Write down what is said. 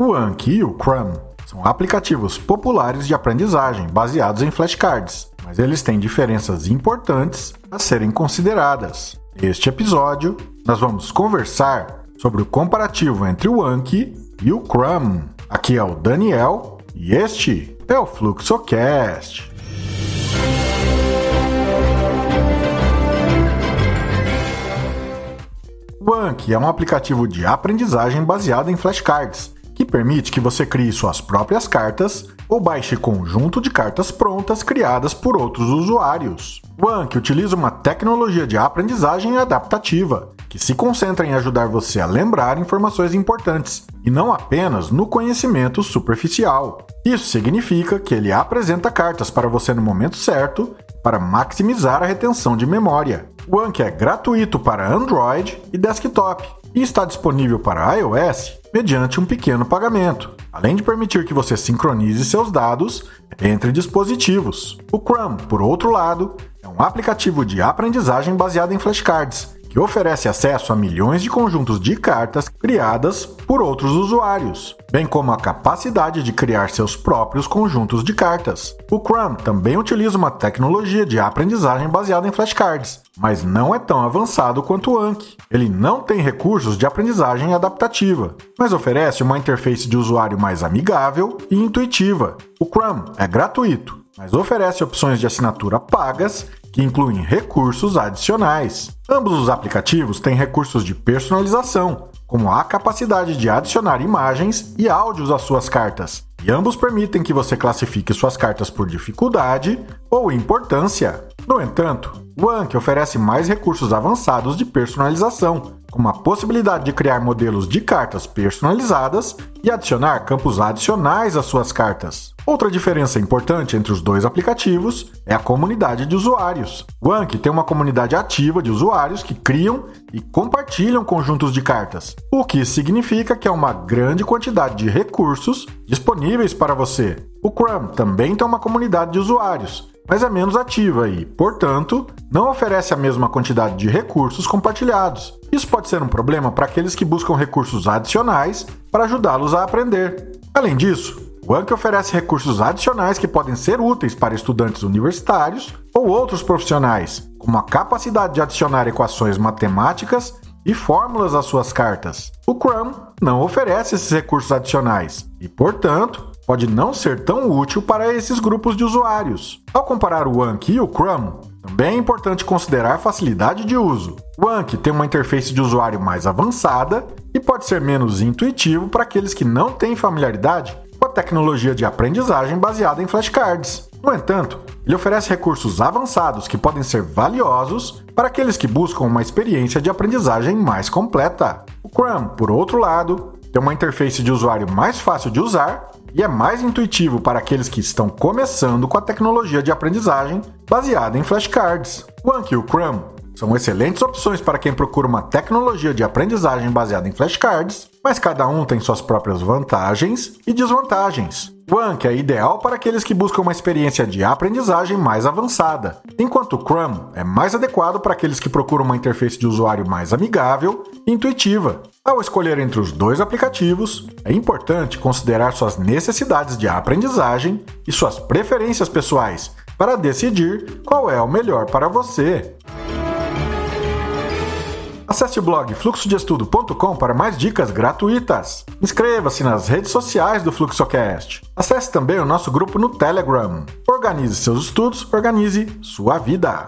O Anki e o Crum são aplicativos populares de aprendizagem baseados em flashcards, mas eles têm diferenças importantes a serem consideradas. Neste episódio, nós vamos conversar sobre o comparativo entre o Anki e o Crum. Aqui é o Daniel e este é o FluxoCast. O Anki é um aplicativo de aprendizagem baseado em flashcards que permite que você crie suas próprias cartas ou baixe conjunto de cartas prontas criadas por outros usuários. O Anki utiliza uma tecnologia de aprendizagem adaptativa, que se concentra em ajudar você a lembrar informações importantes e não apenas no conhecimento superficial. Isso significa que ele apresenta cartas para você no momento certo para maximizar a retenção de memória. O Anki é gratuito para Android e desktop e está disponível para iOS mediante um pequeno pagamento, além de permitir que você sincronize seus dados entre dispositivos. O Chrome, por outro lado, é um aplicativo de aprendizagem baseado em flashcards oferece acesso a milhões de conjuntos de cartas criadas por outros usuários, bem como a capacidade de criar seus próprios conjuntos de cartas. O Chrome também utiliza uma tecnologia de aprendizagem baseada em flashcards, mas não é tão avançado quanto o Anki. Ele não tem recursos de aprendizagem adaptativa, mas oferece uma interface de usuário mais amigável e intuitiva. O Chrome é gratuito, mas oferece opções de assinatura pagas que incluem recursos adicionais. Ambos os aplicativos têm recursos de personalização, como a capacidade de adicionar imagens e áudios às suas cartas, e ambos permitem que você classifique suas cartas por dificuldade ou importância. No entanto, o Anki oferece mais recursos avançados de personalização, como a possibilidade de criar modelos de cartas personalizadas e adicionar campos adicionais às suas cartas. Outra diferença importante entre os dois aplicativos é a comunidade de usuários. O Anki tem uma comunidade ativa de usuários que criam e compartilham conjuntos de cartas, o que significa que há uma grande quantidade de recursos disponíveis para você. O Chrome também tem uma comunidade de usuários, mas é menos ativa e, portanto, não oferece a mesma quantidade de recursos compartilhados. Isso pode ser um problema para aqueles que buscam recursos adicionais para ajudá-los a aprender. Além disso, o Anki oferece recursos adicionais que podem ser úteis para estudantes universitários ou outros profissionais, como a capacidade de adicionar equações matemáticas e fórmulas às suas cartas. O Chrome não oferece esses recursos adicionais e, portanto, pode não ser tão útil para esses grupos de usuários. Ao comparar o Anki e o Chrome, também é importante considerar a facilidade de uso. O Anki tem uma interface de usuário mais avançada e pode ser menos intuitivo para aqueles que não têm familiaridade com a tecnologia de aprendizagem baseada em flashcards. No entanto, ele oferece recursos avançados que podem ser valiosos para aqueles que buscam uma experiência de aprendizagem mais completa. O Chrome, por outro lado, tem uma interface de usuário mais fácil de usar e é mais intuitivo para aqueles que estão começando com a tecnologia de aprendizagem baseada em flashcards. O Anki e o Chrome são excelentes opções para quem procura uma tecnologia de aprendizagem baseada em flashcards, mas cada um tem suas próprias vantagens e desvantagens. O Anki é ideal para aqueles que buscam uma experiência de aprendizagem mais avançada, enquanto o Chrome é mais adequado para aqueles que procuram uma interface de usuário mais amigável e intuitiva. Ao escolher entre os dois aplicativos, é importante considerar suas necessidades de aprendizagem e suas preferências pessoais para decidir qual é o melhor para você. Acesse o blog fluxodeestudo.com para mais dicas gratuitas. Inscreva-se nas redes sociais do FluxoCast. Acesse também o nosso grupo no Telegram. Organize seus estudos, organize sua vida.